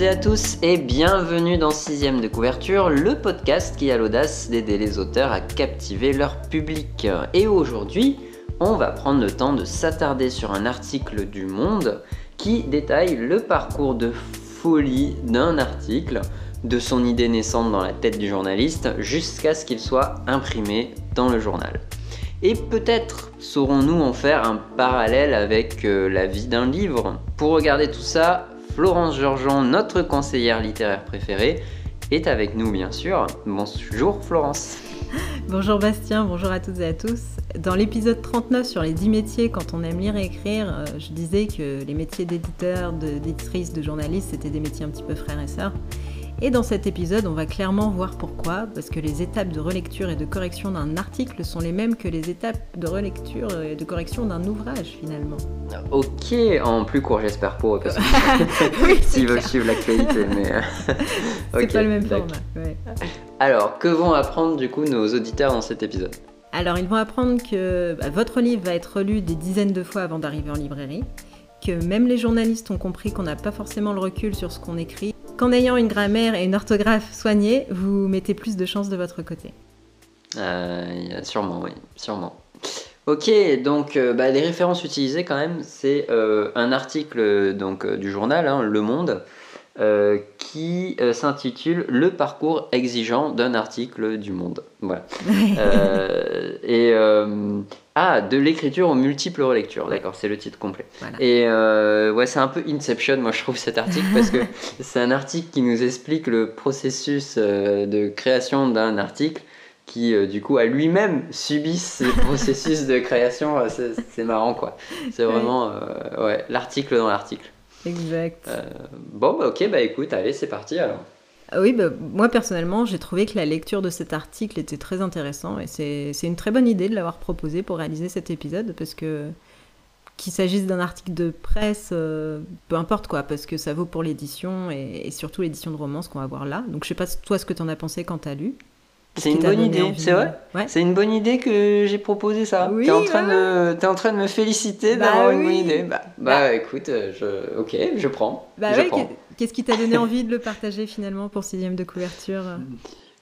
À tous et bienvenue dans Sixième de couverture, le podcast qui a l'audace d'aider les auteurs à captiver leur public. Et aujourd'hui, on va prendre le temps de s'attarder sur un article du Monde qui détaille le parcours de folie d'un article, de son idée naissante dans la tête du journaliste jusqu'à ce qu'il soit imprimé dans le journal. Et peut-être saurons-nous en faire un parallèle avec euh, la vie d'un livre. Pour regarder tout ça, Florence Georgeon, notre conseillère littéraire préférée, est avec nous bien sûr. Bonjour Florence. Bonjour Bastien, bonjour à toutes et à tous. Dans l'épisode 39 sur les 10 métiers quand on aime lire et écrire, euh, je disais que les métiers d'éditeur, d'éditrice, de journaliste, c'était des métiers un petit peu frères et sœurs. Et dans cet épisode, on va clairement voir pourquoi, parce que les étapes de relecture et de correction d'un article sont les mêmes que les étapes de relecture et de correction d'un ouvrage finalement. Ok, en plus court j'espère pour eux, parce que s'ils veulent suivre l'actualité, mais... Euh, C'est pas le même format, Alors, que vont apprendre du coup nos auditeurs dans cet épisode? Alors, ils vont apprendre que bah, votre livre va être lu des dizaines de fois avant d'arriver en librairie, que même les journalistes ont compris qu'on n'a pas forcément le recul sur ce qu'on écrit qu'en ayant une grammaire et une orthographe soignée, vous mettez plus de chances de votre côté euh, Sûrement, oui, sûrement. Ok, donc euh, bah, les références utilisées quand même, c'est euh, un article donc, du journal hein, Le Monde qui s'intitule Le parcours exigeant d'un article du Monde. Voilà. et ah, de l'écriture aux multiples relectures, d'accord, c'est le titre complet. Et euh, ouais, c'est un peu Inception, moi je trouve cet article, parce que c'est un article qui nous explique le processus euh, de création d'un article qui, euh, du coup, a lui-même subi ce processus de création. c'est marrant, quoi. C'est vraiment ouais, l'article dans l'article. Exact. bon, bah, ok, bah écoute, allez, c'est parti alors. Ah oui, bah, moi personnellement, j'ai trouvé que la lecture de cet article était très intéressant et c'est une très bonne idée de l'avoir proposé pour réaliser cet épisode parce que qu'il s'agisse d'un article de presse, euh, peu importe quoi, parce que ça vaut pour l'édition et, surtout l'édition de romance qu'on va voir là. Donc je sais pas toi ce que tu en as pensé quand tu as lu. C'est une bonne idée, c'est vrai C'est une bonne idée que j'ai proposé ça. Oui, T'es en, train de, es en train de me féliciter bah d'avoir une bonne idée. Bah, bah, bah, écoute, euh, je... ok, je prends. Bah je. Qu'est-ce qui t'a donné envie de le partager finalement pour sixième de couverture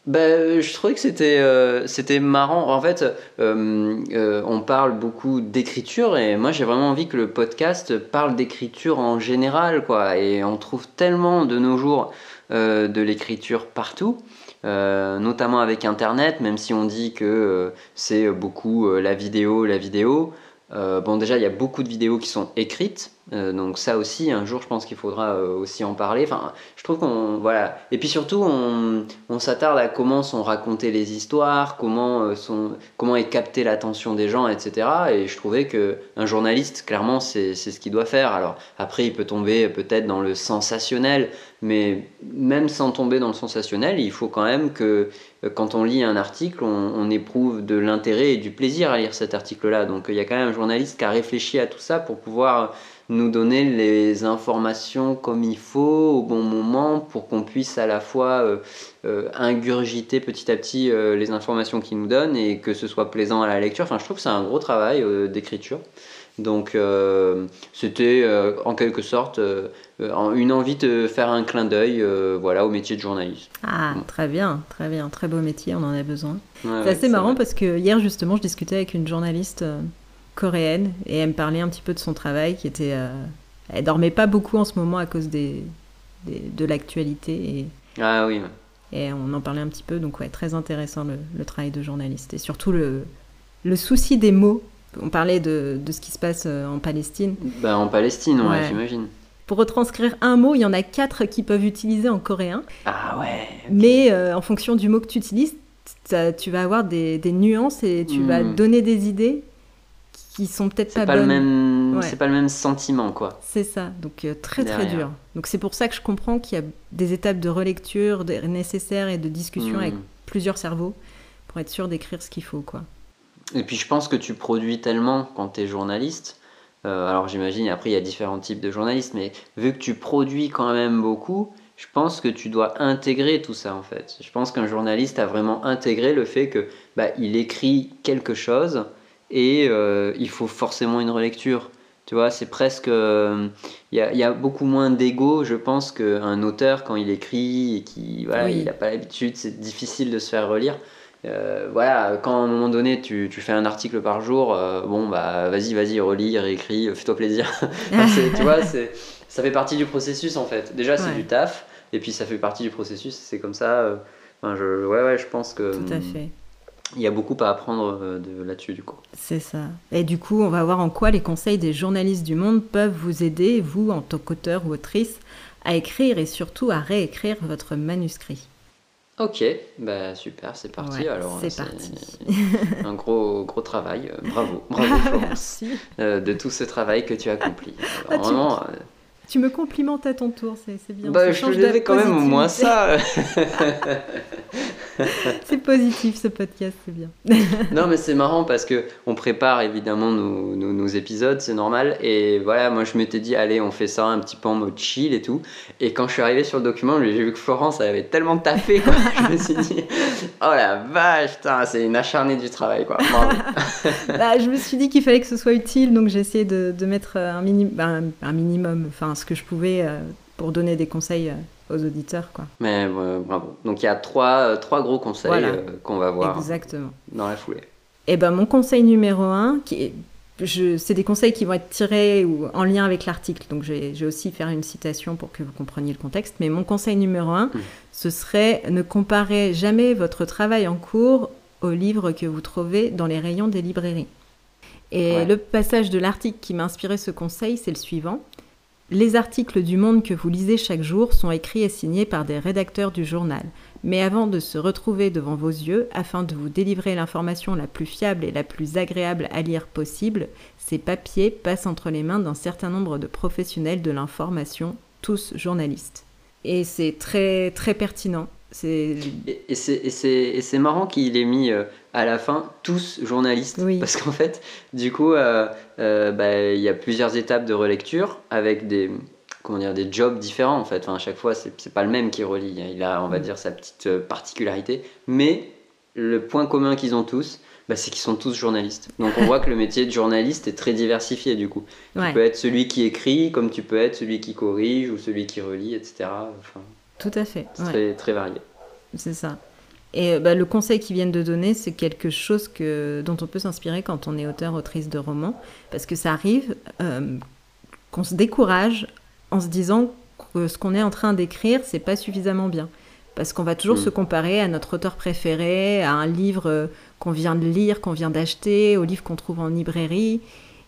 ben, je trouvais que c'était euh, c'était marrant. En fait, euh, euh, on parle beaucoup d'écriture et moi j'ai vraiment envie que le podcast parle d'écriture en général, quoi. Et on trouve tellement de nos jours de l'écriture partout. Notamment avec Internet, même si on dit que c'est beaucoup la vidéo, la vidéo. bon, déjà, il y a beaucoup de vidéos qui sont écrites, euh, donc ça aussi, un jour, je pense qu'il faudra euh, aussi en parler. Enfin, je trouve qu'on voilà. Et puis surtout, on, s'attarde à comment sont racontées les histoires, comment euh, sont, comment est captée l'attention des gens, etc. Et je trouvais que un journaliste, clairement, c'est ce qu'il doit faire. Alors après, il peut tomber peut-être dans le sensationnel, mais même sans tomber dans le sensationnel, il faut quand même que quand on lit un article, on, on éprouve de l'intérêt et du plaisir à lire cet article-là. Donc il y a quand même un journaliste qui a réfléchi à tout ça pour pouvoir nous donner les informations comme il faut au bon moment pour qu'on puisse à la fois euh, euh, ingurgiter petit à petit euh, les informations qu'il nous donne et que ce soit plaisant à la lecture. Enfin, je trouve que c'est un gros travail d'écriture. Donc c'était en quelque sorte une envie de faire un clin d'œil voilà, au métier de journaliste. Ah, très bien, très bien, très beau métier, on en a besoin. c'est assez marrant parce que hier justement je discutais avec une journaliste coréenne et elle me parlait un petit peu de son travail qui était. Euh, elle dormait pas beaucoup en ce moment à cause des, de l'actualité. Et, ah oui. Et on en parlait un petit peu, donc ouais, très intéressant le, travail de journaliste. Et surtout le, le souci des mots. On parlait de, de ce qui se passe euh, en Palestine. Bah, en Palestine, ouais, j'imagine. Pour retranscrire un mot, il y en a quatre qui peuvent utiliser en coréen. Ah ouais. Mais euh, en fonction du mot que tu utilises, tu vas avoir des, des nuances et tu vas hmm. donner des idées qui sont peut-être pas, pas Le même, C'est pas le même sentiment, quoi. C'est ça, donc euh, très très dur. Donc c'est pour ça que je comprends qu'il y a des étapes de relecture nécessaires et de discussion avec hmm. plusieurs cerveaux pour être sûr d'écrire ce qu'il faut, quoi. Et puis je pense que tu produis tellement quand tu es journaliste. Euh, alors j'imagine, après il y a différents types de journalistes, mais vu que tu produis quand même beaucoup, je pense que tu dois intégrer tout ça en fait. Je pense qu'un journaliste a vraiment intégré le fait que bah, il écrit quelque chose et euh, il faut forcément une relecture. Tu vois, c'est presque. Il y, a, y, a, beaucoup moins d'ego, je pense, qu'un auteur quand il écrit et qui voilà, il n'a pas l'habitude, c'est difficile de se faire relire. Euh, voilà, quand à un moment donné tu, tu fais un article par jour, euh, bon bah vas-y, vas-y, relis, réécris, fais-toi plaisir. tu vois, ça fait partie du processus en fait. Déjà, c'est du taf, et puis ça fait partie du processus, c'est comme ça. Euh, je, ouais, ouais, je pense que. Tout à fait. Il y a beaucoup à apprendre de, là-dessus, du coup. C'est ça. Et du coup, on va voir en quoi les conseils des journalistes du monde peuvent vous aider, vous, en tant qu'auteur ou autrice, à écrire et surtout à réécrire votre manuscrit. Ok, bah super, c'est parti. Alors c'est parti. un gros gros travail. Euh, bravo, bravo Florence, euh, de tout ce travail que tu as accompli. Ah, vraiment, euh, tu me complimentes à ton tour, c'est bien. Bah, je te quand même au moins ça. c'est positif ce podcast, c'est bien. non, mais c'est marrant parce que on prépare évidemment nos, nos, épisodes, c'est normal. Et voilà, moi je m'étais dit, allez, on fait ça un petit peu en mode chill et tout. Et quand je suis arrivé sur le document, j'ai vu que Florence avait tellement taffé, quoi. je me suis dit, oh la vache, c'est une acharnée du travail, quoi. bah, je me suis dit qu'il fallait que ce soit utile, donc j'ai essayé de, de, mettre un, mini, bah, un minimum, enfin ce que je pouvais euh, pour donner des conseils euh, aux auditeurs. Quoi. Mais bravo. Donc il y a trois, euh, trois gros conseils qu'on va voir Exactement. dans la foulée. Et eh ben mon conseil numéro un, qui c'est des conseils qui vont être tirés ou en lien avec l'article, donc je vais aussi faire une citation pour que vous compreniez le contexte. Mais mon conseil numéro un, hmm. ce serait ne comparez jamais votre travail en cours au livre que vous trouvez dans les rayons des librairies. Et le passage de l'article qui m'a inspiré ce conseil, c'est le suivant. Les articles du Monde que vous lisez chaque jour sont écrits et signés par des rédacteurs du journal. Mais avant de se retrouver devant vos yeux, afin de vous délivrer l'information la plus fiable et la plus agréable à lire possible, ces papiers passent entre les mains d'un certain nombre de professionnels de l'information, tous journalistes. Et c'est très très pertinent et, c'est marrant qu'il ait mis euh, à la fin tous journalistes. Parce qu'en fait, du coup, euh, euh, bah, il y a plusieurs étapes de relecture avec des, comment dire, des jobs différents en fait. Enfin, à chaque fois, c'est pas le même qui relit. Il a, on va mm. dire, sa petite particularité. Mais le point commun qu'ils ont tous, bah, c'est qu'ils sont tous journalistes. Donc on voit que le métier de journaliste est très diversifié du coup. Tu peux être celui qui écrit, comme tu peux être celui qui corrige ou celui qui relit, etc. Enfin, tout à fait. C'est très, très varié. C'est ça. Et bah, le conseil qu'ils viennent de donner, c'est quelque chose que, dont on peut s'inspirer quand on est auteur, autrice de romans. Parce que ça arrive euh, qu'on se décourage en se disant que ce qu'on est en train d'écrire, c'est pas suffisamment bien. Parce qu'on va toujours mm. se comparer à notre auteur préféré, à un livre euh, qu'on vient de lire, qu'on vient d'acheter, au livre qu'on trouve en librairie.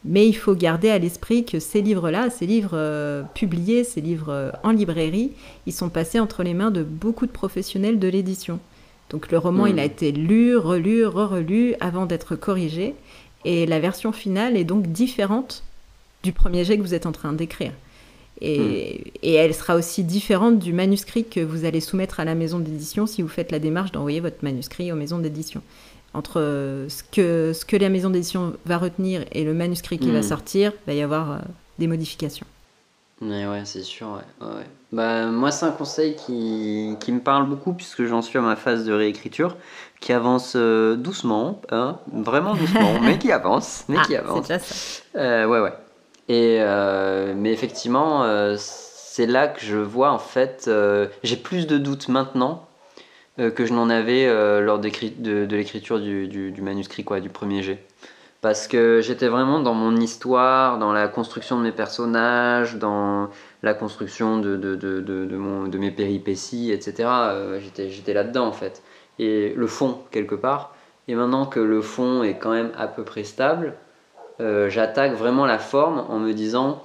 Mais il faut garder à l'esprit que ces livres-là, ces livres euh, publiés, ces livres euh, en librairie, ils sont passés entre les mains de beaucoup de professionnels de l'édition. Donc le roman, il a hmm. été lu, relu, re-relu avant d'être corrigé. Et la version finale est donc différente du premier jet que vous êtes en train d'écrire. Et, hmm. et, elle sera aussi différente du manuscrit que vous allez soumettre à la maison d'édition si vous faites la démarche d'envoyer votre manuscrit aux maisons d'édition entre ce que, ce que la maison d'édition va retenir et le manuscrit qui va hmm. sortir, il va y avoir euh, des modifications. Mais ouais, c'est sûr. Ouais. Bah, moi, c'est un conseil qui, qui, me parle beaucoup puisque j'en suis à ma phase de réécriture qui avance euh, doucement, hein, vraiment doucement, mais qui avance. Mais ah, qui avance. Ça. Euh, ouais, ouais. Et, mais effectivement, c'est là que je vois en fait, j'ai plus de doutes maintenant euh, que je n'en avais euh, lors de, de l'écriture du, du, manuscrit, quoi, du premier jet. Parce que j'étais vraiment dans mon histoire, dans la construction de mes personnages, dans la construction de, de, de, de, mes péripéties, etc. Euh, j'étais, là-dedans en fait. Et le fond, quelque part. Et maintenant que le fond est quand même à peu près stable, j'attaque vraiment la forme en me disant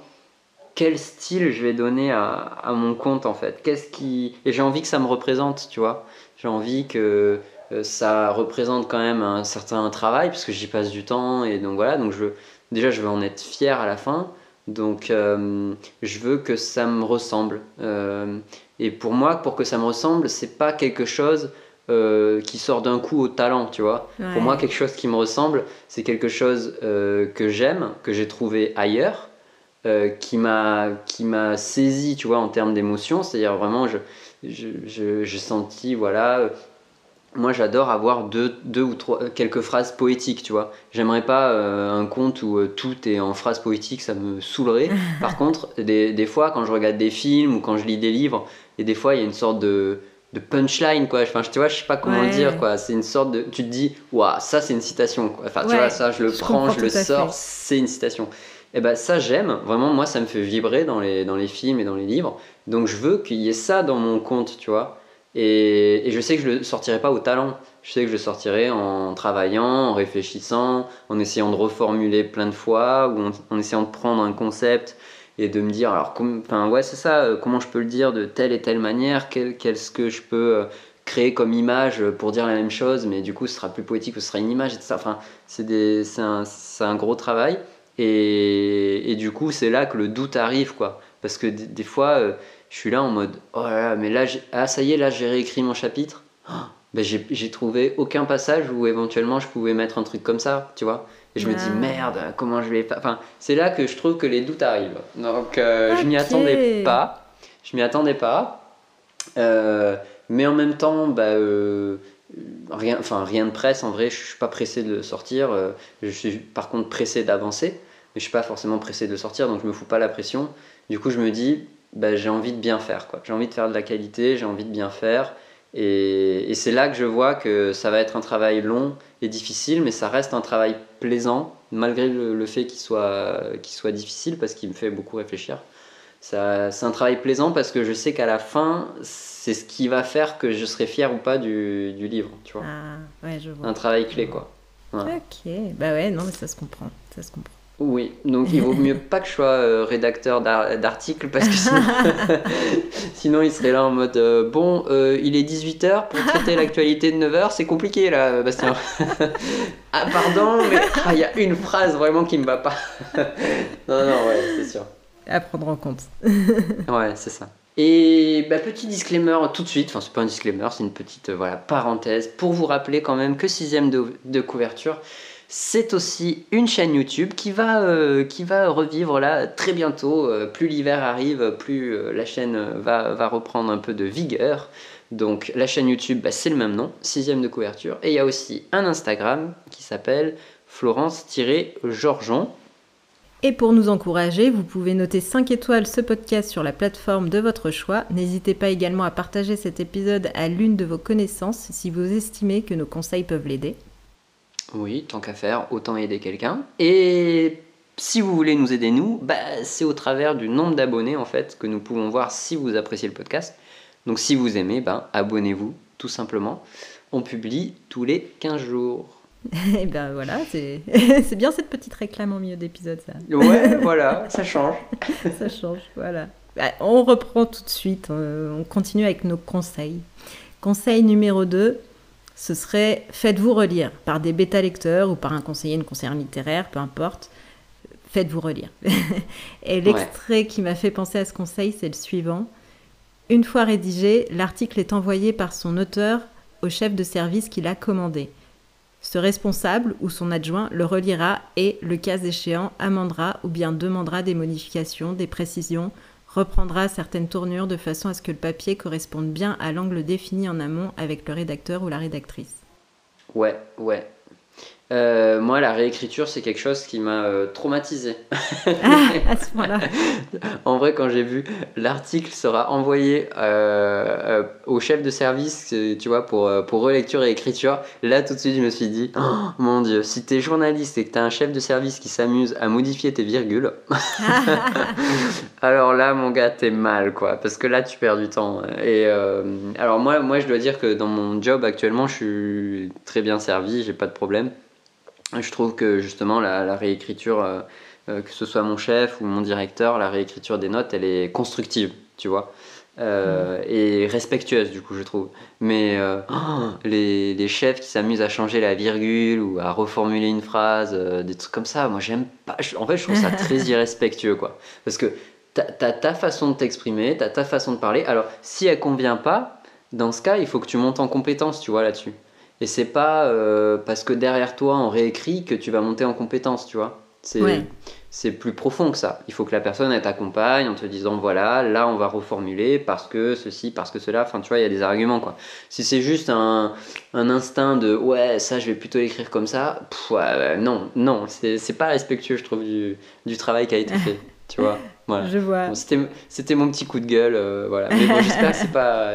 quel style je vais donner à, à mon conte en fait? Qu'est-ce qui et j'ai envie que ça me représente, tu vois? J'ai envie que euh, ça représente quand même un certain travail puisque j'y passe du temps et donc voilà. Donc je déjà je veux en être fier à la fin. Donc euh, je veux que ça me ressemble. Euh, et pour moi, pour que ça me ressemble, c'est pas quelque chose qui sort d'un coup au talent, tu vois. Pour moi, quelque chose qui me ressemble, c'est quelque chose que j'aime, que j'ai trouvé ailleurs, qui m'a qui m'a saisi, tu vois, en termes d'émotion. C'est-à-dire vraiment, je j'ai senti voilà moi j'adore avoir deux, deux ou trois quelques phrases poétiques tu vois. J'aimerais pas euh, un conte où euh, tout est en phrases poétiques ça me saoulerait. Par contre des, des, fois quand je regarde des films ou quand je lis des livres et des fois il y a une sorte de, de punchline quoi. Enfin tu vois je sais pas comment le dire quoi. C'est une sorte de tu te dis waouh ça c'est une citation quoi. enfin tu vois ça je le prends je le sors c'est une citation. Et eh ben ça j'aime. Vraiment moi ça me fait vibrer dans les dans les films et dans les livres. Donc je veux qu'il y ait ça dans mon conte tu vois et, je sais que je le sortirai pas au talent. Je sais que je le sortirai en travaillant, en réfléchissant, en essayant de reformuler plein de fois, ou en, essayant de prendre un concept et de me dire, alors, enfin, ouais, c'est ça, euh, comment je peux le dire de telle et telle manière, qu'est-ce que je peux euh, créer comme image pour dire la même chose, mais du coup, ce sera plus poétique, ce sera une image, et ça. Enfin, c'est un, un, gros travail. Et, et, du coup, c'est là que le doute arrive, quoi. Parce que des, fois, euh, je suis là en mode oh là là, mais là, ah ça y est, là j'ai réécrit mon chapitre. ben, j'ai trouvé aucun passage où éventuellement je pouvais mettre un truc comme ça, tu vois. Et je me dis merde, comment je vais Enfin, c'est là que je trouve que les doutes arrivent. Donc euh, je m'y attendais pas. Je m'y attendais pas. Euh, mais en même temps, bah, euh, rien, enfin, rien de presse. En vrai, je suis pas pressé de sortir. je suis par contre pressé d'avancer. Mais je suis pas forcément pressé de sortir, donc je me fous pas la pression. Du coup, je me dis, bah, j'ai envie de bien faire. Quoi. J'ai envie de faire de la qualité, j'ai envie de bien faire. Et, et c'est là que je vois que ça va être un travail long et difficile, mais ça reste un travail plaisant, malgré le, fait qu'il soit, difficile, parce qu'il me fait beaucoup réfléchir. C'est un travail plaisant parce que je sais qu'à la fin, c'est ce qui va faire que je serai fier ou pas du, du livre. Tu vois. Ah, ouais, je vois. Un travail clé, quoi. Ok, bah ouais, non, mais ça se comprend. Ça se comprend. Oui, donc il vaut mieux pas que je sois euh, rédacteur d'articles parce que sinon, il serait là en mode euh, bon, euh, il est 18h pour traiter l'actualité de 9h, c'est compliqué là, Bastien. ah, pardon, mais ah, il y a une phrase vraiment qui me va pas. non, non, ouais, c'est sûr. À prendre en compte. ouais, c'est ça. Et bah, petit disclaimer tout de suite, enfin c'est pas un disclaimer, c'est une petite voilà, parenthèse pour vous rappeler quand même que sixième de, de couverture, c'est aussi une chaîne YouTube qui va, euh, revivre là très bientôt. Euh, plus l'hiver arrive, plus euh, la chaîne va, va, reprendre un peu de vigueur. Donc la chaîne YouTube, bah, c'est le même nom, sixième de couverture. Et il y a aussi un Instagram qui s'appelle Florence-Georgeon. Et pour nous encourager, vous pouvez noter 5 étoiles ce podcast sur la plateforme de votre choix. N'hésitez pas également à partager cet épisode à l'une de vos connaissances si vous estimez que nos conseils peuvent l'aider. Oui, tant qu'à faire, autant aider quelqu'un. Et si vous voulez nous aider, nous, bah, c'est au travers du nombre d'abonnés en fait que nous pouvons voir si vous appréciez le podcast. Donc si vous aimez, ben, abonnez-vous tout simplement. On publie tous les 15 jours. Et eh ben voilà, c'est bien cette petite réclame en milieu d'épisode ça. Ouais, voilà, ça change. ça change, voilà. Bah, on reprend tout de suite, euh, on continue avec nos conseils. Conseil numéro 2, ce serait faites-vous relire par des bêta-lecteurs ou par un conseiller, une conseillère littéraire, peu importe. Faites-vous relire. Et l'extrait qui m'a fait penser à ce conseil, c'est le suivant. Une fois rédigé, l'article est envoyé par son auteur au chef de service qui l'a commandé. Ce responsable ou son adjoint le relira et, le cas échéant, amendera ou bien demandera des modifications, des précisions reprendra certaines tournures de façon à ce que le papier corresponde bien à l'angle défini en amont avec le rédacteur ou la rédactrice. Ouais, ouais, euh, moi, la réécriture, c'est quelque chose qui m'a euh, traumatisé. Ah, à ce moment-là. en vrai, quand j'ai vu l'article sera envoyé euh, au chef de service, tu vois, pour, pour relecture et écriture, là, tout de suite, je me suis dit, oh, mon Dieu, si t'es journaliste et que t'as un chef de service qui s'amuse à modifier tes virgules, alors là, mon gars, t'es mal, quoi, parce que là, tu perds du temps. Et alors moi, moi, je dois dire que dans mon job actuellement, je suis très bien servi, j'ai pas de problème. Je trouve que justement la, réécriture, euh, euh, que ce soit mon chef ou mon directeur, la réécriture des notes, elle est constructive, tu vois. Euh, mm. et respectueuse du coup je trouve mais les, les, chefs qui s'amusent à changer la virgule ou à reformuler une phrase des trucs comme ça moi j'aime pas en fait je trouve ça très irrespectueux quoi parce que t'as as ta façon de t'exprimer t'as ta façon de parler alors si elle convient pas dans ce cas il faut que tu montes en compétence tu vois là-dessus et c'est pas euh, parce que derrière toi on réécrit que tu vas monter en compétence, tu vois. C'est c'est plus profond que ça. Il faut que la personne elle t'accompagne en te disant voilà, là on va reformuler parce que ceci, parce que cela. Enfin, tu vois, il y a des arguments quoi. Si c'est juste un, un, instinct de ouais, ça je vais plutôt écrire comme ça, non, non, c'est pas respectueux, je trouve, du, du travail qui a été fait. tu vois voilà. Je vois. C'était mon petit coup de gueule. Euh, voilà. Mais bon,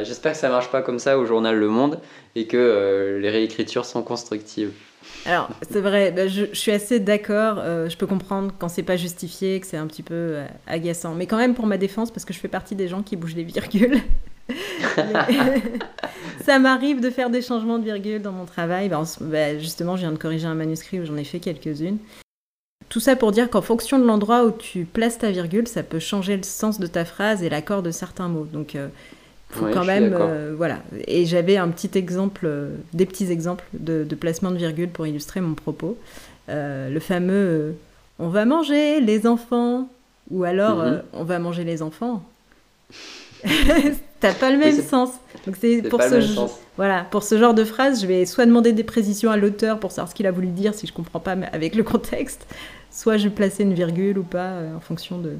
j'espère que, ça marche pas comme ça au journal Le Monde et que euh, les réécritures sont constructives. Alors, c'est vrai, bah, je, suis assez d'accord. Euh, je peux comprendre quand c'est pas justifié, que c'est un petit peu agaçant. Mais quand même, pour ma défense, parce que je fais partie des gens qui bougent les virgules, ça m'arrive de faire des changements de virgule dans mon travail. Bah, bah, justement, je viens de corriger un manuscrit où j'en ai fait quelques-unes. Tout ça pour dire qu'en fonction de l'endroit où tu places ta virgule, ça peut changer le sens de ta phrase et l'accord de certains mots. Donc, euh, faut quand même, euh, voilà. Et j'avais un petit exemple, euh, des petits exemples de, placement de virgule pour illustrer mon propos. Le fameux on va manger les enfants ou alors mhm. on va manger les enfants. T'as pas le même sens. Donc c'est pour ce voilà pour ce genre de phrase, je vais soit demander des précisions à l'auteur pour savoir ce qu'il a voulu dire si je comprends pas avec le contexte, soit je placer une virgule ou pas en fonction de,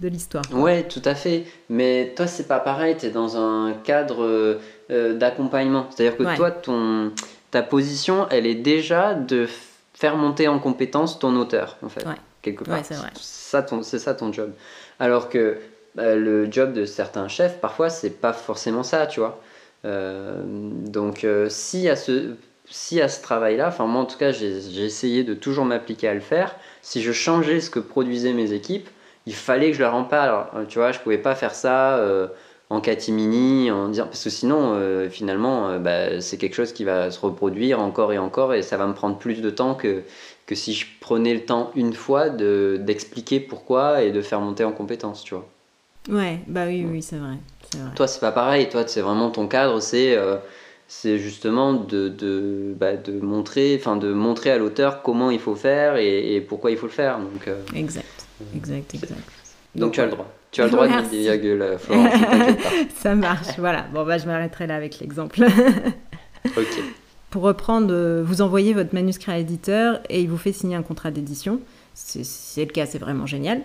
de l'histoire. Ouais, tout à fait. Mais toi, c'est pas pareil. Tu es dans un cadre euh, euh, d'accompagnement. C'est-à-dire que toi, ton, ta position, elle est déjà de faire monter en compétence ton auteur, en fait. Quelque part. c'est vrai. Ça, c'est ça ton job. Alors que bah, le job de certains chefs, parfois, c'est pas forcément ça, tu vois. Euh, donc, si à ce si à ce travail-là, enfin moi en tout cas j'ai essayé de toujours m'appliquer à le faire, si je changeais ce que produisaient mes équipes, il fallait que je leur en parle. Euh, tu vois, je pouvais pas faire ça euh, en catimini, en disant parce que sinon, euh, finalement, bah, c'est quelque chose qui va se reproduire encore et encore, et ça va me prendre plus de temps que que si je prenais le temps une fois de d'expliquer pourquoi et de faire monter en compétence, tu vois. Ouais, bah oui, oui, c'est vrai, vrai. Toi, c'est pas pareil. Toi, c'est vraiment ton cadre, c'est c'est justement de, de, bah, de montrer, enfin de montrer à l'auteur comment il faut faire et, et, pourquoi il faut le faire. Donc, exact. Exact, exact. Donc, tu as le droit. Tu as le droit de mettre des virgules, euh, Ça marche, voilà. Bon, bah, je m'arrêterai là avec l'exemple. ok. Pour reprendre, euh, vous envoyez votre manuscrit à l'éditeur et il vous fait signer un contrat d'édition. C'est le cas, c'est vraiment génial.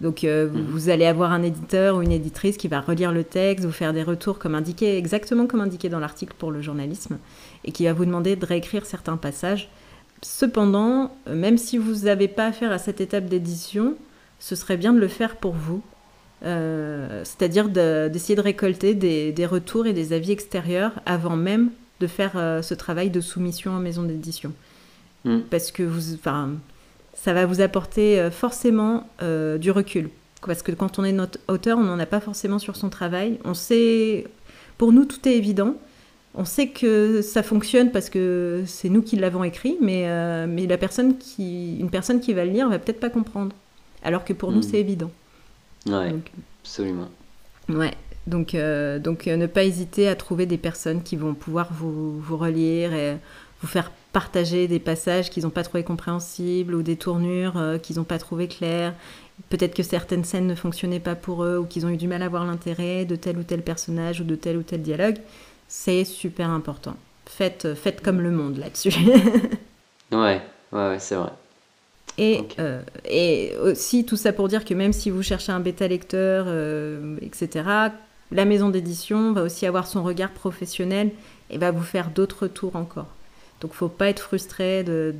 Donc euh, mhm. vous allez avoir un éditeur ou une éditrice qui va relire le texte, vous faire des retours comme indiqué, exactement comme indiqué dans l'article pour le journalisme, et qui va vous demander de réécrire certains passages. Cependant, même si vous n'avez pas affaire à cette étape d'édition, ce serait bien de le faire pour vous. Euh, c'est-à-dire d'essayer de, récolter des, retours et des avis extérieurs avant même de faire euh, ce travail de soumission en maison d'édition. Hmm. Parce que vous, ça va vous apporter euh, forcément du recul. Parce que quand on est notre auteur, on n'en a pas forcément sur son travail. On sait, pour nous, tout est évident. On sait que ça fonctionne parce que c'est nous qui l'avons écrit, mais, mais la personne qui, une personne qui va le lire va peut-être pas comprendre alors que pour nous, hmm. c'est évident. Ouais, absolument. Ouais, donc, euh, donc euh, ne pas hésiter à trouver des personnes qui vont pouvoir vous, vous relire et vous faire partager des passages qu'ils n'ont pas trouvé compréhensibles ou des tournures euh, qu'ils n'ont pas trouvé claires. Peut-être que certaines scènes ne fonctionnaient pas pour eux ou qu'ils ont eu du mal à voir l'intérêt de tel ou tel personnage ou de tel ou tel dialogue. C'est super important. Faites, faites comme le monde là-dessus. ouais, ouais, ouais c'est vrai. Et, euh, et aussi, tout ça pour dire que même si vous cherchez un bêta-lecteur, euh, etc., la maison d'édition va aussi avoir son regard professionnel et va vous faire d'autres tours encore. Donc, faut pas être frustré de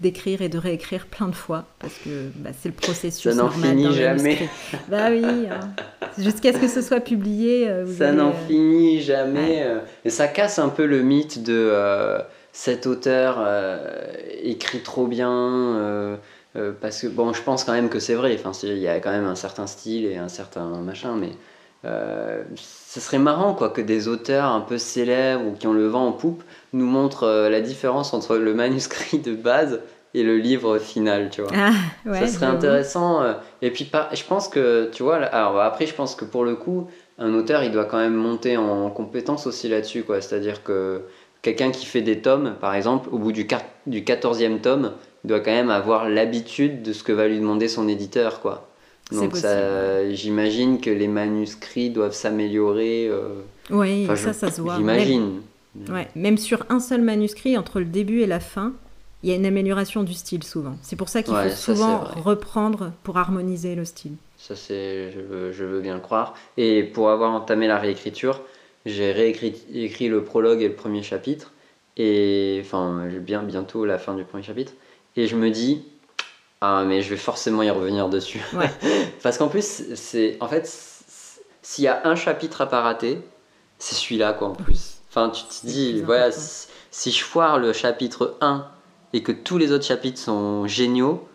d'écrire et de réécrire plein de fois parce que bah, c'est le processus Ça n'en finit jamais. bah oui, hein. jusqu'à ce que ce soit publié. Euh, ça n'en finit jamais. Et ça casse un peu le mythe de cet auteur euh, écrit trop bien. Euh, euh, parce que bon, je pense quand même que c'est vrai. Enfin, il y a quand même un certain style et un certain machin, mais ce serait marrant quoi que des auteurs un peu célèbres ou qui ont le vent en poupe nous montrent la différence entre le manuscrit de base et le livre final, tu vois. Ah, ça serait intéressant. et puis, je pense que, tu vois, alors après, je pense que pour le coup, un auteur, il doit quand même monter en compétence aussi là-dessus, quoi. C'est-à-dire que quelqu'un qui fait des tomes, par exemple, au bout du, du 14e tome, doit quand même avoir l'habitude de ce que va lui demander son éditeur, quoi. Donc j'imagine que les manuscrits doivent s'améliorer. Euh, oui, ça, ça se voit. J'imagine. Même, ouais, même sur un seul manuscrit, entre le début et la fin, il y a une amélioration du style souvent. C'est pour ça qu'il faut souvent reprendre pour harmoniser le style. Ça, c'est, je veux, je veux bien le croire. Et pour avoir entamé la réécriture, j'ai réécrit écrit le prologue et le premier chapitre. Et enfin, bien bientôt la fin du premier chapitre. Et je me dis, ah, mais je vais forcément y revenir dessus. Parce qu'en plus, c'est en fait, s'il y a un chapitre à pas rater, c'est celui-là, quoi, en plus. Enfin, tu te dis, voilà, si, je foire le chapitre 1 et que tous les autres chapitres sont géniaux,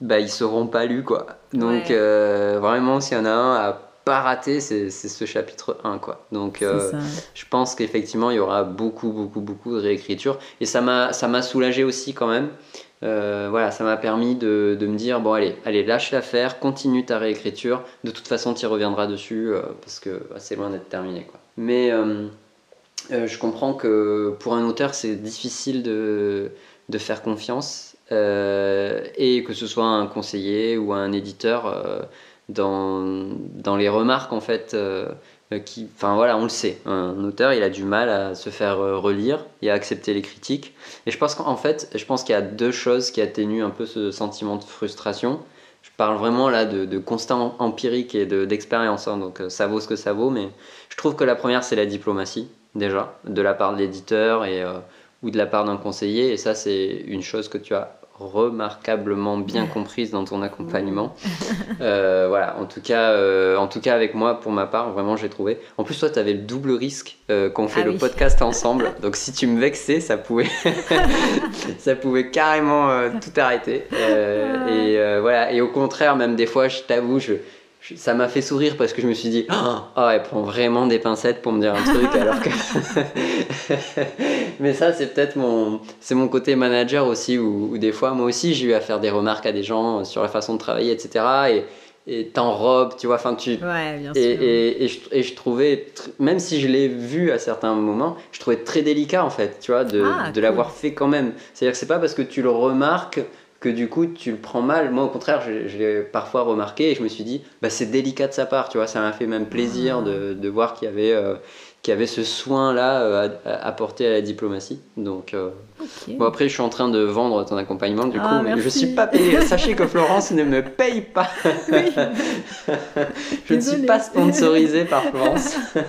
bah, ils seront pas lus, quoi. Donc, euh, vraiment, s'il y en a un à pas rater, c'est ce chapitre 1, quoi. Donc, euh, je pense qu'effectivement, il y aura beaucoup, beaucoup, beaucoup de réécriture. Et ça m'a soulagé aussi, quand même. Euh, voilà, ça m'a permis de, de, me dire bon allez, allez lâche l'affaire, continue ta réécriture. De toute façon, tu y reviendras dessus parce que bah, c'est loin d'être terminé quoi. Mais euh, je comprends que pour un auteur, c'est difficile de, de, faire confiance euh, et que ce soit un conseiller ou un éditeur euh, dans, dans, les remarques en fait. Qui, enfin voilà, on le sait, un auteur il a du mal à se faire relire et à accepter les critiques. Et je pense qu'en fait, je pense qu'il y a deux choses qui atténuent un peu ce sentiment de frustration. Je parle vraiment là de, de constat empirique et d'expérience, hein, donc ça vaut ce que ça vaut, mais je trouve que la première c'est la diplomatie déjà, de la part de l'éditeur et, euh, ou de la part d'un conseiller. Et ça, c'est une chose que tu as remarquablement bien comprise dans ton accompagnement. Euh, voilà, en tout, cas, euh, en tout cas, avec moi, pour ma part, vraiment, j'ai trouvé. En plus, toi, tu avais le double risque qu'on fait ah le podcast ensemble. Donc, si tu me vexais, ça pouvait, ça pouvait carrément tout arrêter. Et voilà, et au contraire, même des fois, je t'avoue, je ça m'a fait sourire parce que je me suis dit oh, elle prend vraiment des pincettes pour me dire un truc alors que mais ça c'est peut-être mon c'est mon côté manager aussi où, des fois moi aussi j'ai eu à faire des remarques à des gens sur la façon de travailler etc et et t'enrobes tu vois enfin tu ouais, bien et, sûr. Et, et, je, et, je, trouvais même si je l'ai vu à certains moments je trouvais très délicat en fait tu vois de, ah, de l'avoir fait quand même c'est à dire que c'est pas parce que tu le remarques que du coup tu le prends mal. Moi au contraire, je, l'ai parfois remarqué et je me suis dit, bah, c'est délicat de sa part, tu vois, ça m'a fait même plaisir ah. de, de, voir qu'il y avait, euh, qu'il y avait ce soin-là euh, à, apporter à la diplomatie. Donc euh, bon après je suis en train de vendre ton accompagnement du coup, ah, mais je suis pas payé. Sachez que Florence ne me paye pas. je ne suis pas sponsorisé par Florence.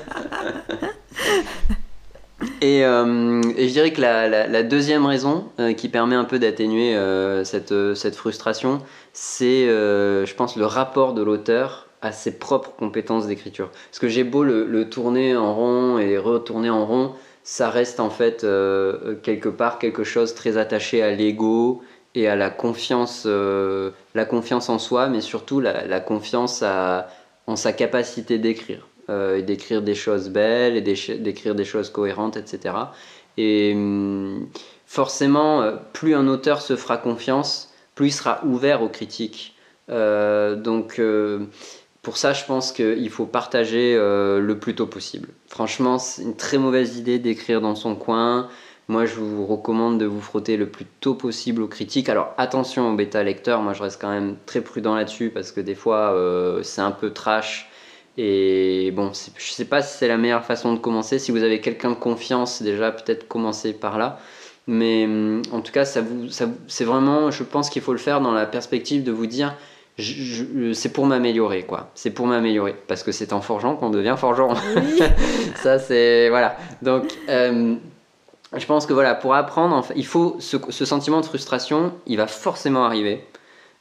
Euh, et, je dirais que la, deuxième raison euh, qui permet un peu d'atténuer cette, cette, frustration, c'est, je pense, le rapport de l'auteur à ses propres compétences d'écriture. Parce que j'ai beau le, tourner en rond et retourner en rond, ça reste en fait quelque part quelque chose très attaché à l'ego et à la confiance, la confiance en soi, mais surtout la, confiance en sa capacité d'écrire. Euh, et d'écrire des choses belles et d'écrire des choses cohérentes, etc. Et hum, forcément, euh, plus un auteur se fera confiance, plus il sera ouvert aux critiques. Euh, donc pour ça, je pense qu'il faut partager le plus tôt possible. Franchement, c'est une très mauvaise idée d'écrire dans son coin. Moi, je vous recommande de vous frotter le plus tôt possible aux critiques. Alors, attention aux bêta lecteurs. Moi, je reste quand même très prudent là-dessus parce que des fois, c'est un peu trash et bon, je sais pas si c'est la meilleure façon de commencer. Si vous avez quelqu'un de confiance, déjà peut-être commencer par là. Mais hum, en tout cas, c'est vraiment, je pense qu'il faut le faire dans la perspective de vous dire, c'est pour m'améliorer, quoi. C'est pour m'améliorer, parce que c'est en forgeant qu'on devient forgeron. ça, c'est voilà. Donc, hum, je pense que voilà, pour apprendre, il faut ce, ce, sentiment de frustration, il va forcément arriver.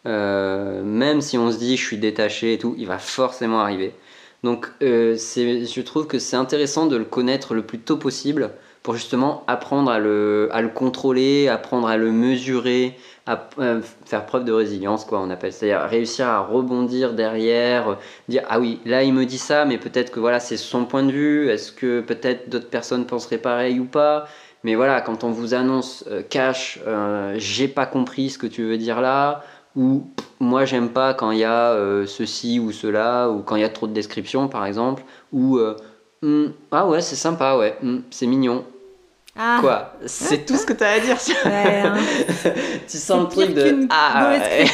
Euh, même si on se dit je suis détaché et tout, il va forcément arriver. Donc euh, je trouve que c'est intéressant de le connaître le plus tôt possible pour justement apprendre à le, à le contrôler, apprendre à le mesurer, à euh, faire preuve de résilience, quoi, on appelle. C'est-à-dire réussir à rebondir derrière, dire ah oui, là il me dit ça, mais peut-être que voilà c'est son point de vue. Est-ce que peut-être d'autres personnes penseraient pareil ou pas? Mais voilà, quand on vous annonce euh, cash, euh, j'ai pas compris ce que tu veux dire là, ou moi j'aime pas quand il y a ceci ou cela, ou quand il y a trop de descriptions par exemple, ou hmm, ah ouais c'est sympa, ouais, hmm, c'est mignon. Ah. Quoi C'est tout ce que tu as à dire hein. Tu sens le truc de ah ouais.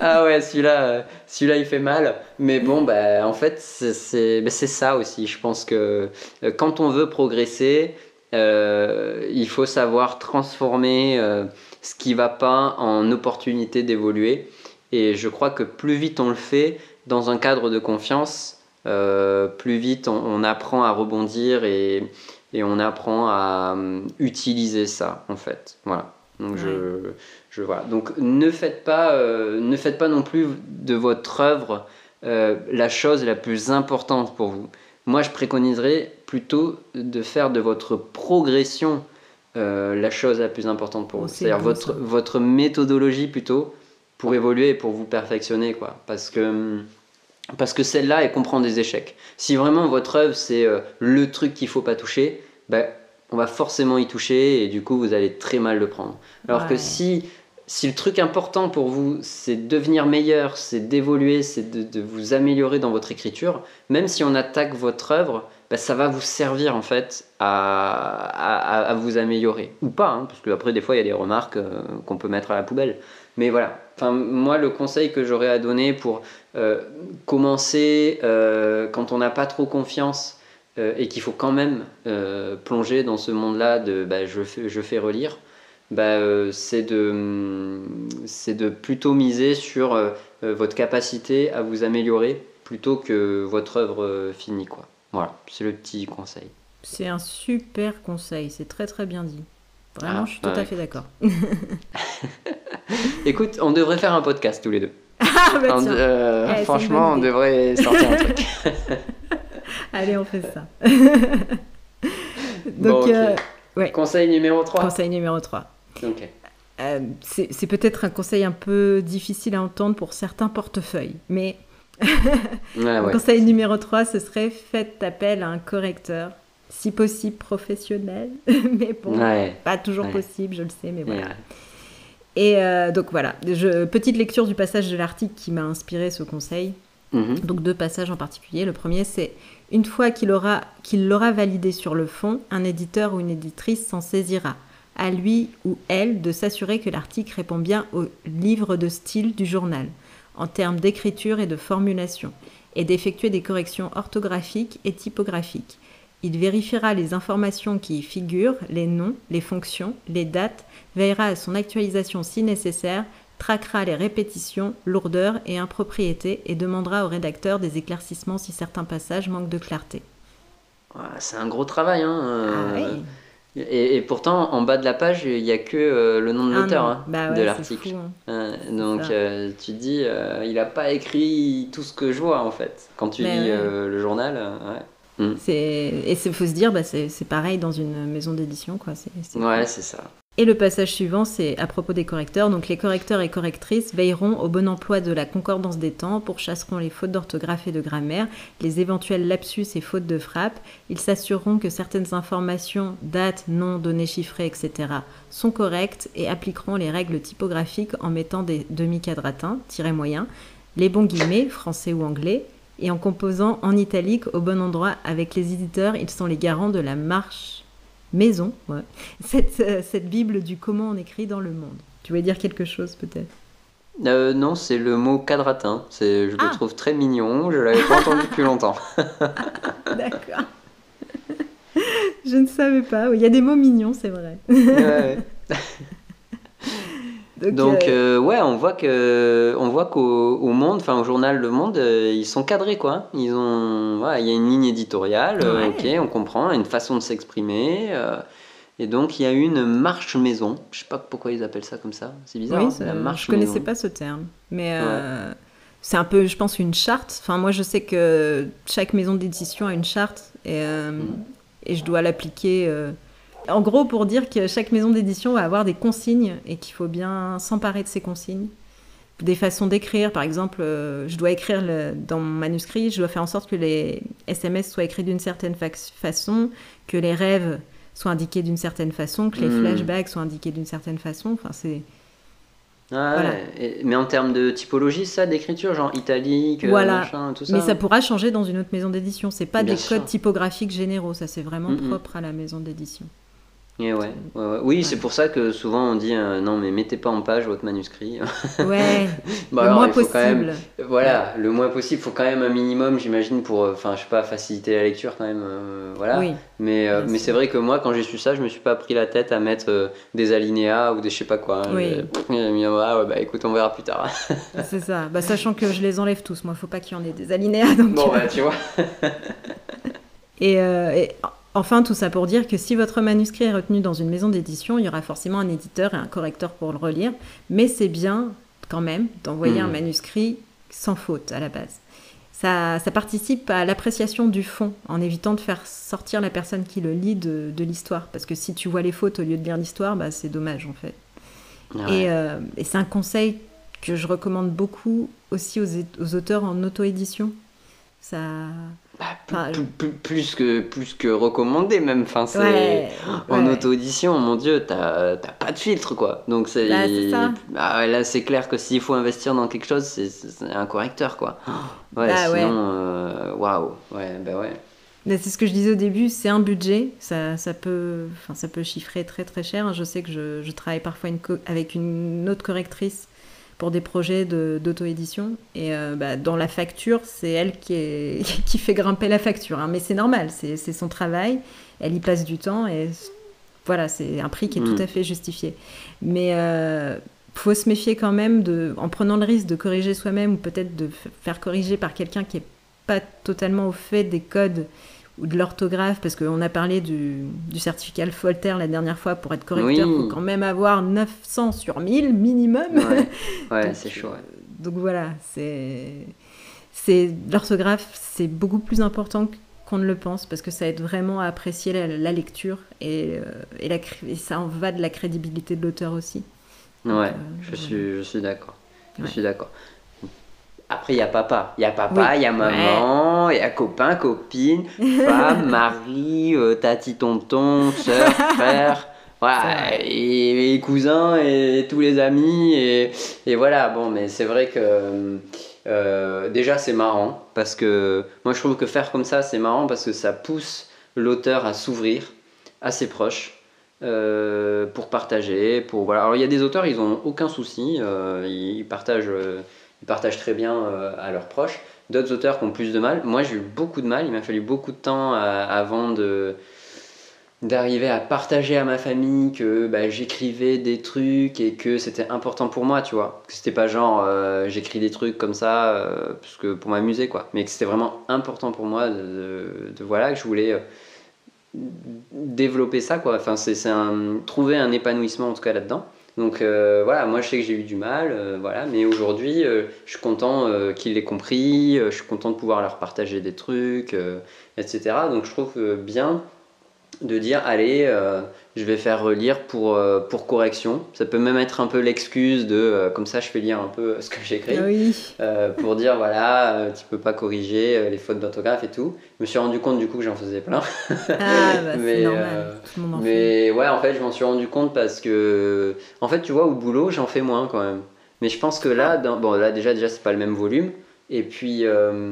ah ouais, celui-là euh, celui-là il fait mal mais bon bah en fait c'est bah, ça aussi je pense que quand on veut progresser il faut savoir transformer ce qui va pas en opportunité d'évoluer. Et je crois que plus vite on le fait dans un cadre de confiance, plus vite on, apprend à rebondir et, et on apprend à utiliser ça en fait. Voilà. Donc je, je voilà. Donc ne faites pas, euh, ne faites pas non plus de votre œuvre euh, la chose la plus importante pour vous. Moi, je préconiserais plutôt de faire de votre progression euh, la chose la plus importante pour vous. C'est-à-dire votre, votre méthodologie plutôt pour évoluer et pour vous perfectionner, quoi. Parce que parce que celle-là, elle comprend des échecs. Si vraiment votre œuvre c'est le truc qu'il faut pas toucher, ben on va forcément y toucher et du coup vous allez très mal le prendre. Alors que si, si le truc important pour vous c'est de devenir meilleur, c'est d'évoluer, c'est de, vous améliorer dans votre écriture, même si on attaque votre œuvre, bah, ça va vous servir en fait à, vous améliorer. Ou pas, hein, parce qu'après des fois il y a des remarques euh, qu'on peut mettre à la poubelle. Mais voilà, enfin, moi le conseil que j'aurais à donner pour euh, commencer euh, quand on n'a pas trop confiance, et qu'il faut quand même plonger dans ce monde-là de bah, je, fais, relire, bah, c'est de, de plutôt miser sur votre capacité à vous améliorer plutôt que votre œuvre finie. Quoi. Voilà, c'est le petit conseil. C'est un super conseil, c'est très très bien dit. Vraiment, ah, je suis tout à fait d'accord. Écoute, on devrait faire un podcast tous les deux. Ah, bah eh, franchement, on devrait sortir un truc. Allez, on fait ça. Donc, euh, Conseil numéro 3. Conseil numéro 3. Euh, c'est peut-être un conseil un peu difficile à entendre pour certains portefeuilles, mais conseil numéro 3, ce serait faites appel à un correcteur, si possible professionnel, mais bon, pas toujours possible, je le sais, mais voilà. Et euh, donc voilà, je, petite lecture du passage de l'article qui m'a inspiré ce conseil. Mhm. Donc deux passages en particulier. Le premier, c'est une fois qu'il aura qu'il l'aura validé sur le fond, un éditeur ou une éditrice s'en saisira. À lui ou elle de s'assurer que l'article répond bien au livre de style du journal, en termes d'écriture et de formulation, et d'effectuer des corrections orthographiques et typographiques. Il vérifiera les informations qui y figurent, les noms, les fonctions, les dates, veillera à son actualisation si nécessaire, traquera les répétitions, lourdeurs et impropriétés et demandera au rédacteur des éclaircissements si certains passages manquent de clarté. c'est un gros travail. Hein, euh, ah et, pourtant, en bas de la page, il n'y a que euh, le nom de l'auteur hein, bah de l'article. Hein. donc euh, tu te dis, il n'a pas écrit tout ce que je vois en fait. Quand tu lis le journal, ouais. Mm. Et il faut se dire, bah, c'est pareil dans une maison d'édition. quoi. ouais, c'est ça. Et le passage suivant, c'est à propos des correcteurs. Donc les correcteurs et correctrices veilleront au bon emploi de la concordance des temps, pourchasseront les fautes d'orthographe et de grammaire, les éventuels lapsus et fautes de frappe. Ils s'assureront que certaines informations, dates, noms, données chiffrées, etc. sont correctes et appliqueront les règles typographiques en mettant des demi-quadratins, tirés moyens, les bons guillemets, français ou anglais, et en composant en italique au bon endroit avec les éditeurs, ils sont les garants de la marche maison, cette, euh, cette Bible du comment on écrit dans le monde. Tu voulais dire quelque chose peut-être? Euh, non, c'est le mot quadratin. C'est, je le ah. trouve très mignon. Je l'avais pas entendu depuis longtemps. D'accord. je ne savais pas. Il y a des mots mignons, c'est vrai. ouais. Donc, euh, euh, ouais, on voit que on voit qu'au Monde, enfin au journal Le Monde, euh, ils sont cadrés quoi. Ils ont, il y a une ligne éditoriale, ok, on comprend, une façon de s'exprimer. et donc il y a une marche maison. Je sais pas pourquoi ils appellent ça comme ça. C'est bizarre. Oui, hein, marche je connaissais pas ce terme, mais. C'est un peu, je pense, une charte. Enfin, moi, je sais que chaque maison d'édition a une charte et, et je dois l'appliquer en gros, pour dire que chaque maison d'édition va avoir des consignes et qu'il faut bien s'emparer de ces consignes. Des façons d'écrire, par exemple, euh, je dois écrire dans mon manuscrit, je dois faire en sorte que les SMS soient écrits d'une certaine façon, que les rêves soient indiqués d'une certaine façon, que les hmm. flashbacks soient indiqués d'une certaine façon. Enfin, c'est. Ah mais en termes de typologie, ça, d'écriture, genre italique, machin, tout ça. Mais ça pourra changer dans une autre maison d'édition. C'est pas des codes typographiques généraux, ça c'est vraiment propre à la maison d'édition. Et ouais, Oui, c'est pour ça que souvent on dit euh, non, mais mettez pas en page votre manuscrit. Ouais, bah le moins possible. voilà, le moins possible. Il faut quand même un minimum, j'imagine, pour, euh, enfin, je sais pas, faciliter la lecture quand même. Euh, voilà. Oui, mais mais c'est vrai que moi, quand j'ai su ça, je me suis pas pris la tête à mettre des alinéas ou des je sais pas quoi. Hein. Oui. Ah, ouais, bah écoute, on verra plus tard. c'est ça. Bah, sachant que je les enlève tous. Moi, faut pas qu'il y en ait des alinéas. Donc, bon, bah, tu vois. et, et Enfin, tout ça pour dire que si votre manuscrit est retenu dans une maison d'édition, il y aura forcément un éditeur et un correcteur pour le relire, mais c'est bien quand même d'envoyer un hmm. manuscrit sans faute à la base. Ça, participe à l'appréciation du fond, en évitant de faire sortir la personne qui le lit de, l'histoire. Parce que si tu vois les fautes au lieu de lire l'histoire, bah, c'est dommage en fait. Euh, et, c'est un conseil que je recommande beaucoup aussi aux, aux auteurs en auto-édition. Ça, bah, plus, que, plus que recommandé même. Enfin, c'est en auto-audition, mon dieu, t'as pas de filtre quoi. Donc c'est bah, ah là c'est clair que s'il faut investir dans quelque chose, c'est un correcteur quoi. Ouais, bah, sinon, euh, waouh, ouais, bah ouais. C'est ce que je disais au début, c'est un budget, ça, ça, peut, enfin, ça peut chiffrer très très cher. Je sais que je, je travaille parfois une avec une autre correctrice pour des projets d'auto-édition. Et euh, bah, dans la facture, c'est elle qui, est, qui fait grimper la facture. Hein. Mais c'est normal, c'est son travail, elle y passe du temps et voilà, c'est un prix qui est tout mm. à fait justifié. Mais euh, faut se méfier quand même de, en prenant le risque de corriger soi-même ou peut-être de faire corriger par quelqu'un qui n'est pas totalement au fait des codes ou de l'orthographe, parce qu'on a parlé du, du, certificat Voltaire la dernière fois, pour être correcteur, il faut quand même avoir 900 sur 1000 minimum. Ouais, c'est chaud. Donc voilà, c'est l'orthographe, c'est beaucoup plus important qu'on ne le pense, parce que ça aide vraiment à apprécier la, lecture, et, euh, et, la, et, ça en va de la crédibilité de l'auteur aussi. ouais, euh, je, suis, je suis d'accord. Je suis d'accord. Après, il y a papa. Il y a papa, il y a maman, il y a copain, copine, femme, mari, euh, tati, tonton, soeur, frère. Voilà, et, cousins et tous les amis. Et, et voilà, bon, mais c'est vrai que euh, déjà c'est marrant parce que moi je trouve que faire comme ça c'est marrant parce que ça pousse l'auteur à s'ouvrir à ses proches. Euh, pour partager, pour voilà. Alors il y a des auteurs, ils ont aucun souci, ils partagent ils partagent très bien euh, à leurs proches. D'autres auteurs qui ont plus de mal. Moi, j'ai eu beaucoup de mal. Il m'a fallu beaucoup de temps euh, avant de d'arriver à partager à ma famille que bah, j'écrivais des trucs et que c'était important pour moi, tu vois. Que c'était pas genre euh, j'écris des trucs comme ça parce que pour m'amuser, quoi. Mais que c'était vraiment important pour moi de, voilà que je voulais développer ça, quoi. Enfin, c'est trouver un épanouissement en tout cas là-dedans. Donc euh, voilà, moi je sais que j'ai eu du mal, euh, voilà, mais aujourd'hui euh, je suis content qu'ils l'aient compris, je suis content de pouvoir leur partager des trucs, etc. Donc je trouve bien de dire allez, je vais faire relire pour, pour correction. Ça peut même être un peu l'excuse de comme ça je fais lire un peu ce que j'écris oui. pour dire voilà, tu peux pas corriger les fautes d'orthographe et tout. Je me suis rendu compte du coup que j'en faisais plein. Ah, bah, mais, normal. mais ouais, en fait, je m'en suis rendu compte parce que en fait, tu vois, au boulot, j'en fais moins quand même. Mais je pense que là, bon, là déjà, déjà, c'est pas le même volume. Et puis, euh,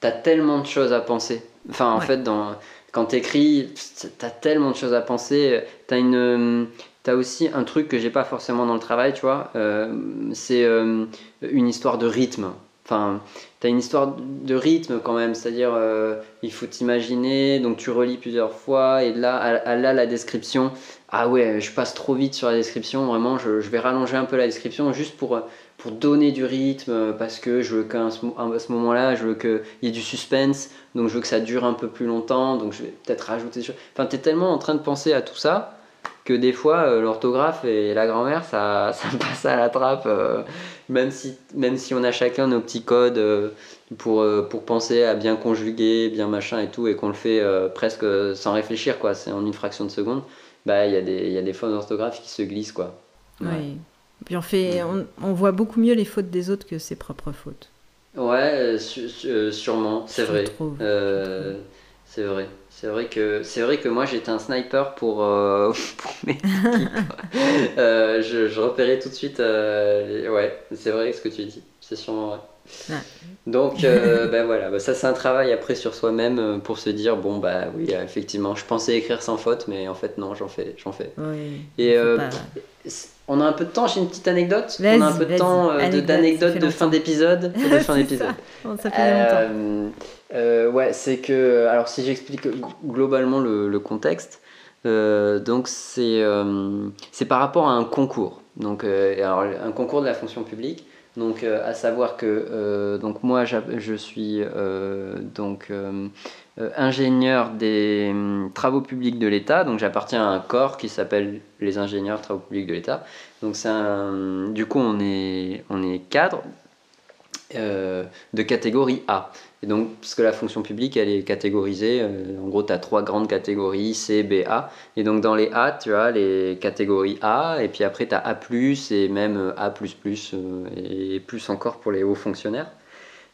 t'as tellement de choses à penser. Enfin, en fait, dans, quand t'écris, t'as tellement de choses à penser. T'as une, t'as aussi un truc que j'ai pas forcément dans le travail, tu vois. Euh, c'est euh, une histoire de rythme. Enfin, tu as une histoire de rythme quand même, c'est-à-dire euh, il faut t'imaginer, donc tu relis plusieurs fois, et là, là, la description, ah ouais, je passe trop vite sur la description, vraiment, je, vais rallonger un peu la description juste pour, pour donner du rythme, parce que je veux qu'à ce, ce moment-là, je veux qu'il y ait du suspense, donc je veux que ça dure un peu plus longtemps, donc je vais peut-être rajouter des choses. Enfin, tu es tellement en train de penser à tout ça que des fois euh, l'orthographe et la grand-mère ça, ça passe à la trappe euh, même si même si on a chacun nos petits codes euh, pour pour penser à bien conjuguer bien machin et tout et qu'on le fait presque sans réfléchir quoi c'est en une fraction de seconde bah il y a des il y a des fautes d'orthographe qui se glissent quoi. Oui puis on fait on, on, voit beaucoup mieux les fautes des autres que ses propres fautes ouais sûrement c'est vrai c'est vrai c'est vrai que c'est vrai que moi j'étais un sniper pour, euh, mes euh, je, je, repérais tout de suite. Euh, ouais, c'est vrai ce que tu dis. C'est sûrement vrai. Donc, ben voilà, bah, ça c'est un travail après sur soi-même pour se dire bon bah oui effectivement, je pensais écrire sans faute, mais en fait non, j'en fais, j'en fais. Et on a un peu de temps, j'ai une petite anecdote. On a un peu de temps d'anecdote de, fin d'épisode. De fin d'épisode. ça, fait longtemps. ouais, c'est que alors si j'explique globalement le, le contexte. donc c'est c'est par rapport à un concours. Donc alors, un concours de la fonction publique. Donc, euh, à savoir que euh, donc moi, je suis euh, donc ingénieur des hum, travaux publics de l'État. Donc, j'appartiens à un corps qui s'appelle les ingénieurs travaux publics de l'État. Donc, c'est du coup, on est on est cadre de catégorie A. Et donc, parce que la fonction publique, elle est catégorisée, euh, en gros, tu as trois grandes catégories, C, B, A. Et donc, dans les A, tu as les catégories A, et puis après, tu as A, et même A, euh, et plus encore pour les hauts fonctionnaires.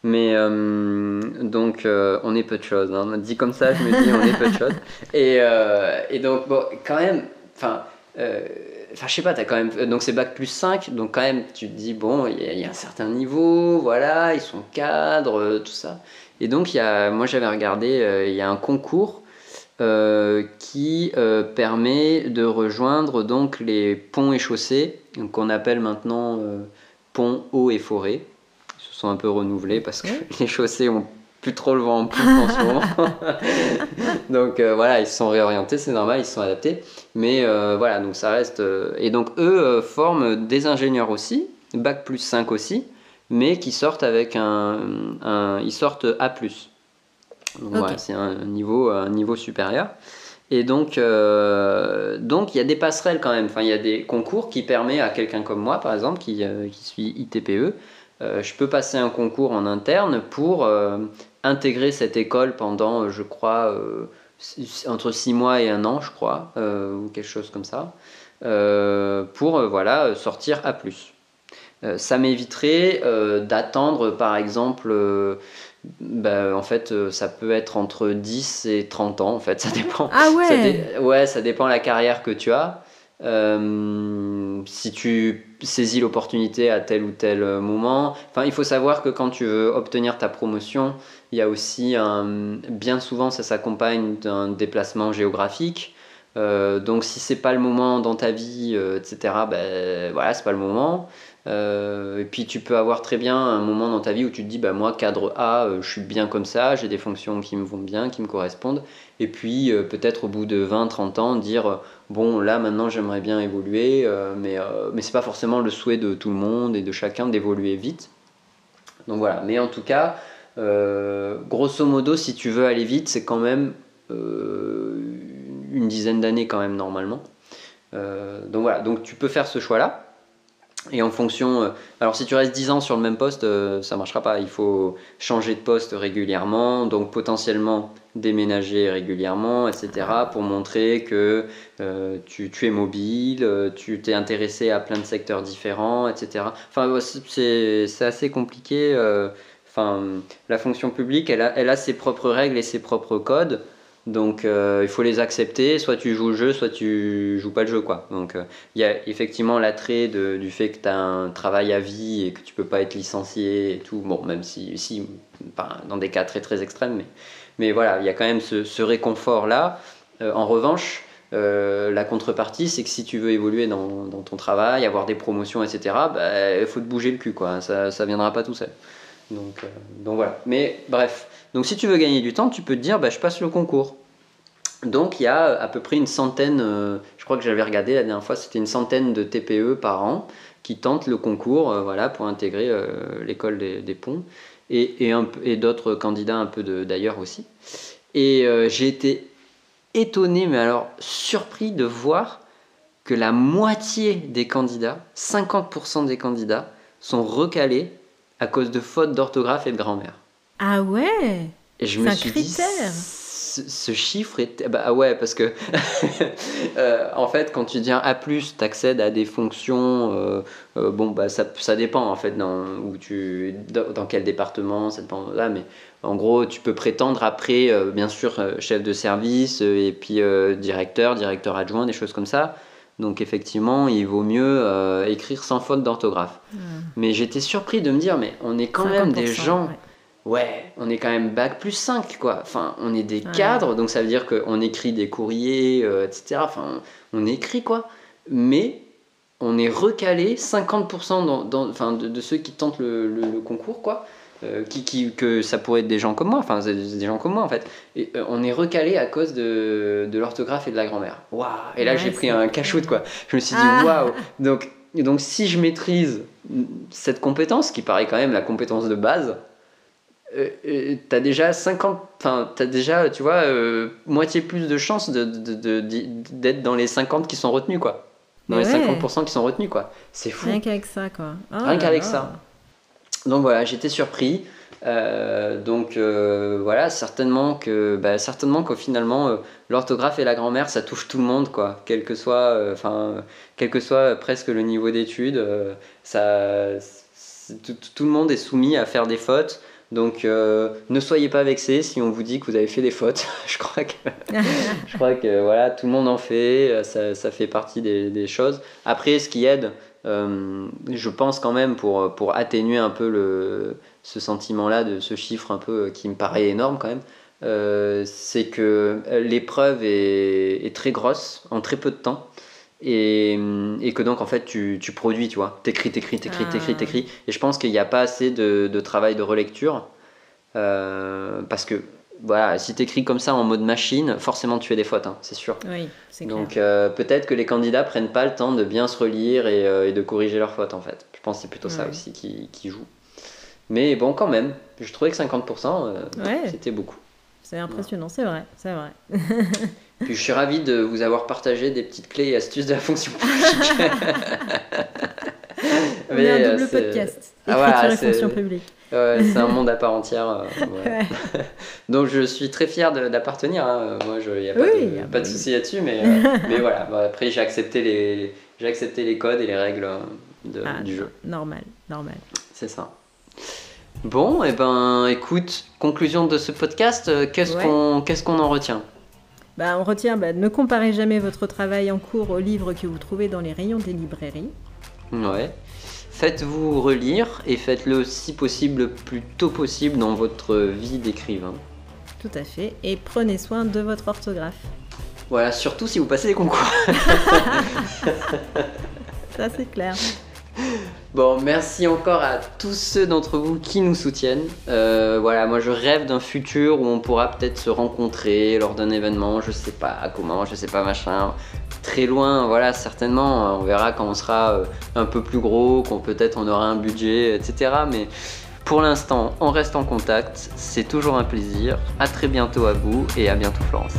Mais euh, donc, on est peu de choses. Hein. Dit comme ça, je me dis, on est peu de choses. Et, et donc, bon, quand même, enfin enfin je sais pas, as quand même, donc c'est bac plus 5, donc quand même tu te dis, bon, il y, a un certain niveau, voilà, ils sont cadres, euh, tout ça. Et donc, y a, moi j'avais regardé, euh, il y a un concours euh, qui permet de rejoindre donc les ponts et chaussées, qu'on appelle maintenant ponts, eau et forêt. Ils se sont un peu renouvelés parce que les chaussées ont plus trop le vent en poupe en ce moment. donc euh, voilà, ils se sont réorientés, c'est normal, ils se sont adaptés. Mais euh, voilà, donc ça reste. Euh, et donc eux forment des ingénieurs aussi, bac plus 5 aussi, mais qui sortent avec un. un ils sortent A. Donc voilà, c'est un niveau, un niveau supérieur. Et donc, donc il y a des passerelles quand même. Enfin, il y a des concours qui permettent à quelqu'un comme moi, par exemple, qui, qui suis ITPE, je peux passer un concours en interne pour intégrer cette école pendant, euh, je crois, euh, entre 6 mois et un an, je crois, euh, ou quelque chose comme ça, pour voilà, sortir à plus. ça m'éviterait d'attendre, par exemple, bah, en fait, ça peut être entre 10 et 30 ans, en fait, ça dépend. Ah ouais? Ouais, ça dépend la carrière que tu as. Si tu saisis l'opportunité à tel ou tel moment. Enfin, il faut savoir que quand tu veux obtenir ta promotion, il y a aussi un, bien souvent ça s'accompagne d'un déplacement géographique. Euh, donc si c'est pas le moment dans ta vie, euh, etc. Ben voilà, c'est pas le moment. Euh, et puis tu peux avoir très bien un moment dans ta vie où tu te dis bah moi cadre A, je suis bien comme ça, j'ai des fonctions qui me vont bien, qui me correspondent. Et puis peut-être au bout de 20-30 ans dire bon là maintenant j'aimerais bien évoluer, mais mais c'est pas forcément le souhait de tout le monde et de chacun d'évoluer vite. Donc voilà. Mais en tout cas euh, grosso modo, si tu veux aller vite, c'est quand même euh, une dizaine d'années quand même normalement. Euh, donc voilà, donc tu peux faire ce choix-là. Et en fonction. alors, si tu restes 10 ans sur le même poste, ça marchera pas. Il faut changer de poste régulièrement, donc potentiellement déménager régulièrement, etc., pour montrer que tu, tu, es mobile, tu t'es intéressé à plein de secteurs différents, etc. Enfin, c'est assez compliqué la fonction publique, elle a, ses propres règles et ses propres codes. Donc euh, il faut les accepter, soit tu joues le jeu, soit tu joues pas le jeu. Quoi. Donc euh, il y a effectivement l'attrait du fait que tu as un travail à vie et que tu peux pas être licencié et tout. Bon, même si, si dans des cas très très extrêmes, mais, voilà, il y a quand même ce, réconfort-là. Euh, en revanche, la contrepartie, c'est que si tu veux évoluer dans, ton travail, avoir des promotions, etc., il bah, faut te bouger le cul. Quoi. Ça ne viendra pas tout seul. Donc, euh, donc voilà. Mais bref. Donc si tu veux gagner du temps, tu peux te dire, bah, je passe le concours. Donc il y a à peu près une centaine, euh, je crois que j'avais regardé la dernière fois, c'était une centaine de TPE par an qui tentent le concours euh, voilà, pour intégrer l'école des, ponts et, et, et d'autres candidats un peu d'ailleurs aussi. Et j'ai été étonné, mais alors surpris de voir que la moitié des candidats, 50% des candidats, sont recalés à cause de fautes d'orthographe et de grammaire. Ah ouais? Et je me suis critère. dit, ce, chiffre est... Bah ouais, parce que euh, en fait, quand tu dis un A+, tu accèdes à des fonctions... Euh, euh, bon, bah ça, ça, dépend en fait dans, où tu, dans, quel département, ça dépend là, mais en gros, tu peux prétendre après, bien sûr, chef de service, et puis directeur, directeur adjoint, des choses comme ça. Donc effectivement, il vaut mieux euh, écrire sans faute d'orthographe. Mais j'étais surpris de me dire, mais on est quand même des gens... Ouais. On est quand même bac plus 5, quoi. Enfin, on est des cadres, donc ça veut dire qu'on écrit des courriers, euh, etc. Enfin, on, écrit, quoi. Mais on est recalé 50% dans, enfin, de, ceux qui tentent le concours, quoi. Euh, qui, que ça pourrait être des gens comme moi, enfin des gens comme moi en fait. Et euh, on est recalé à cause de, de l'orthographe et de la grammaire. Waouh Et là j'ai pris un cachot quoi. Je me suis dit ah. waouh Donc donc si je maîtrise cette compétence qui paraît quand même la compétence de base, euh, euh t'as déjà 50 enfin t'as déjà tu vois moitié plus de chances d'être de, de, dans les 50 qui sont retenus quoi. Dans les 50% qui sont retenus quoi. C'est fou. Rien qu'avec ça quoi. Oh rien qu'avec ça. Donc voilà, j'étais surpris. Euh, donc euh, voilà, certainement que, bah, certainement qu'au finalement, euh, l'orthographe et la grammaire, ça touche tout le monde, quoi. Quel que soit, enfin, quel que soit presque le niveau d'études, ça, tout, le monde est soumis à faire des fautes. Donc ne soyez pas vexés si on vous dit que vous avez fait des fautes. je crois que, voilà, tout le monde en fait. Ça, ça fait partie des, choses. Après, ce qui aide, euh, je pense quand même pour, atténuer un peu ce sentiment-là, de ce chiffre un peu qui me paraît énorme quand même, euh, c'est que l'épreuve est, très grosse en très peu de temps. Et, et que donc en fait tu, tu produis, tu vois, t'écris, t'écris, t'écris, t'écris, ah. t'écris. Et je pense qu'il n'y a pas assez de, de travail de relecture. Euh, parce que voilà, si tu écris comme ça en mode machine, forcément tu fais des fautes, hein, c'est sûr. Oui, c'est Donc euh, peut-être que les candidats prennent pas le temps de bien se relire et, euh, de corriger leurs fautes en fait. Je pense que c'est plutôt ça aussi qui, qui, joue. Mais bon, quand même, je trouvais que 50%, euh, c'était beaucoup. C'est impressionnant, c'est vrai, c'est vrai. Puis je suis ravi de vous avoir partagé des petites clés et astuces de la fonction publique. Mais, un double podcast. Ah, voilà, fonction publique c'est un monde à part entière. Euh, Donc je suis très fier d'appartenir. Hein. Moi, il n'y a pas de, pas de souci là-dessus, mais, euh, mais voilà. après, j'ai accepté, les, accepté les codes et les règles euh, de, ah, du jeu. Normal, normal. C'est ça. Bon, et eh ben, écoute, conclusion de ce podcast, qu'est-ce qu'on qu'est-ce qu'on en retient? Bah, On retient, bah, ne comparez jamais votre travail en cours aux livres que vous trouvez dans les rayons des librairies. Ouais. Faites-vous relire et faites-le si possible le plus tôt possible dans votre vie d'écrivain. Tout à fait. Et prenez soin de votre orthographe. Voilà, surtout si vous passez les concours. Ça c'est clair. Bon, merci encore à tous ceux d'entre vous qui nous soutiennent. Euh, voilà, moi je rêve d'un futur où on pourra peut-être se rencontrer lors d'un événement, je sais pas comment, je sais pas machin très loin, voilà, certainement. On verra quand on sera euh, un peu plus gros, qu'on peut-être on aura un budget, etc. Mais pour l'instant, on reste en contact. C'est toujours un plaisir. À très bientôt à vous et à bientôt Florence.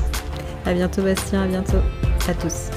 À bientôt Bastien, à bientôt à tous.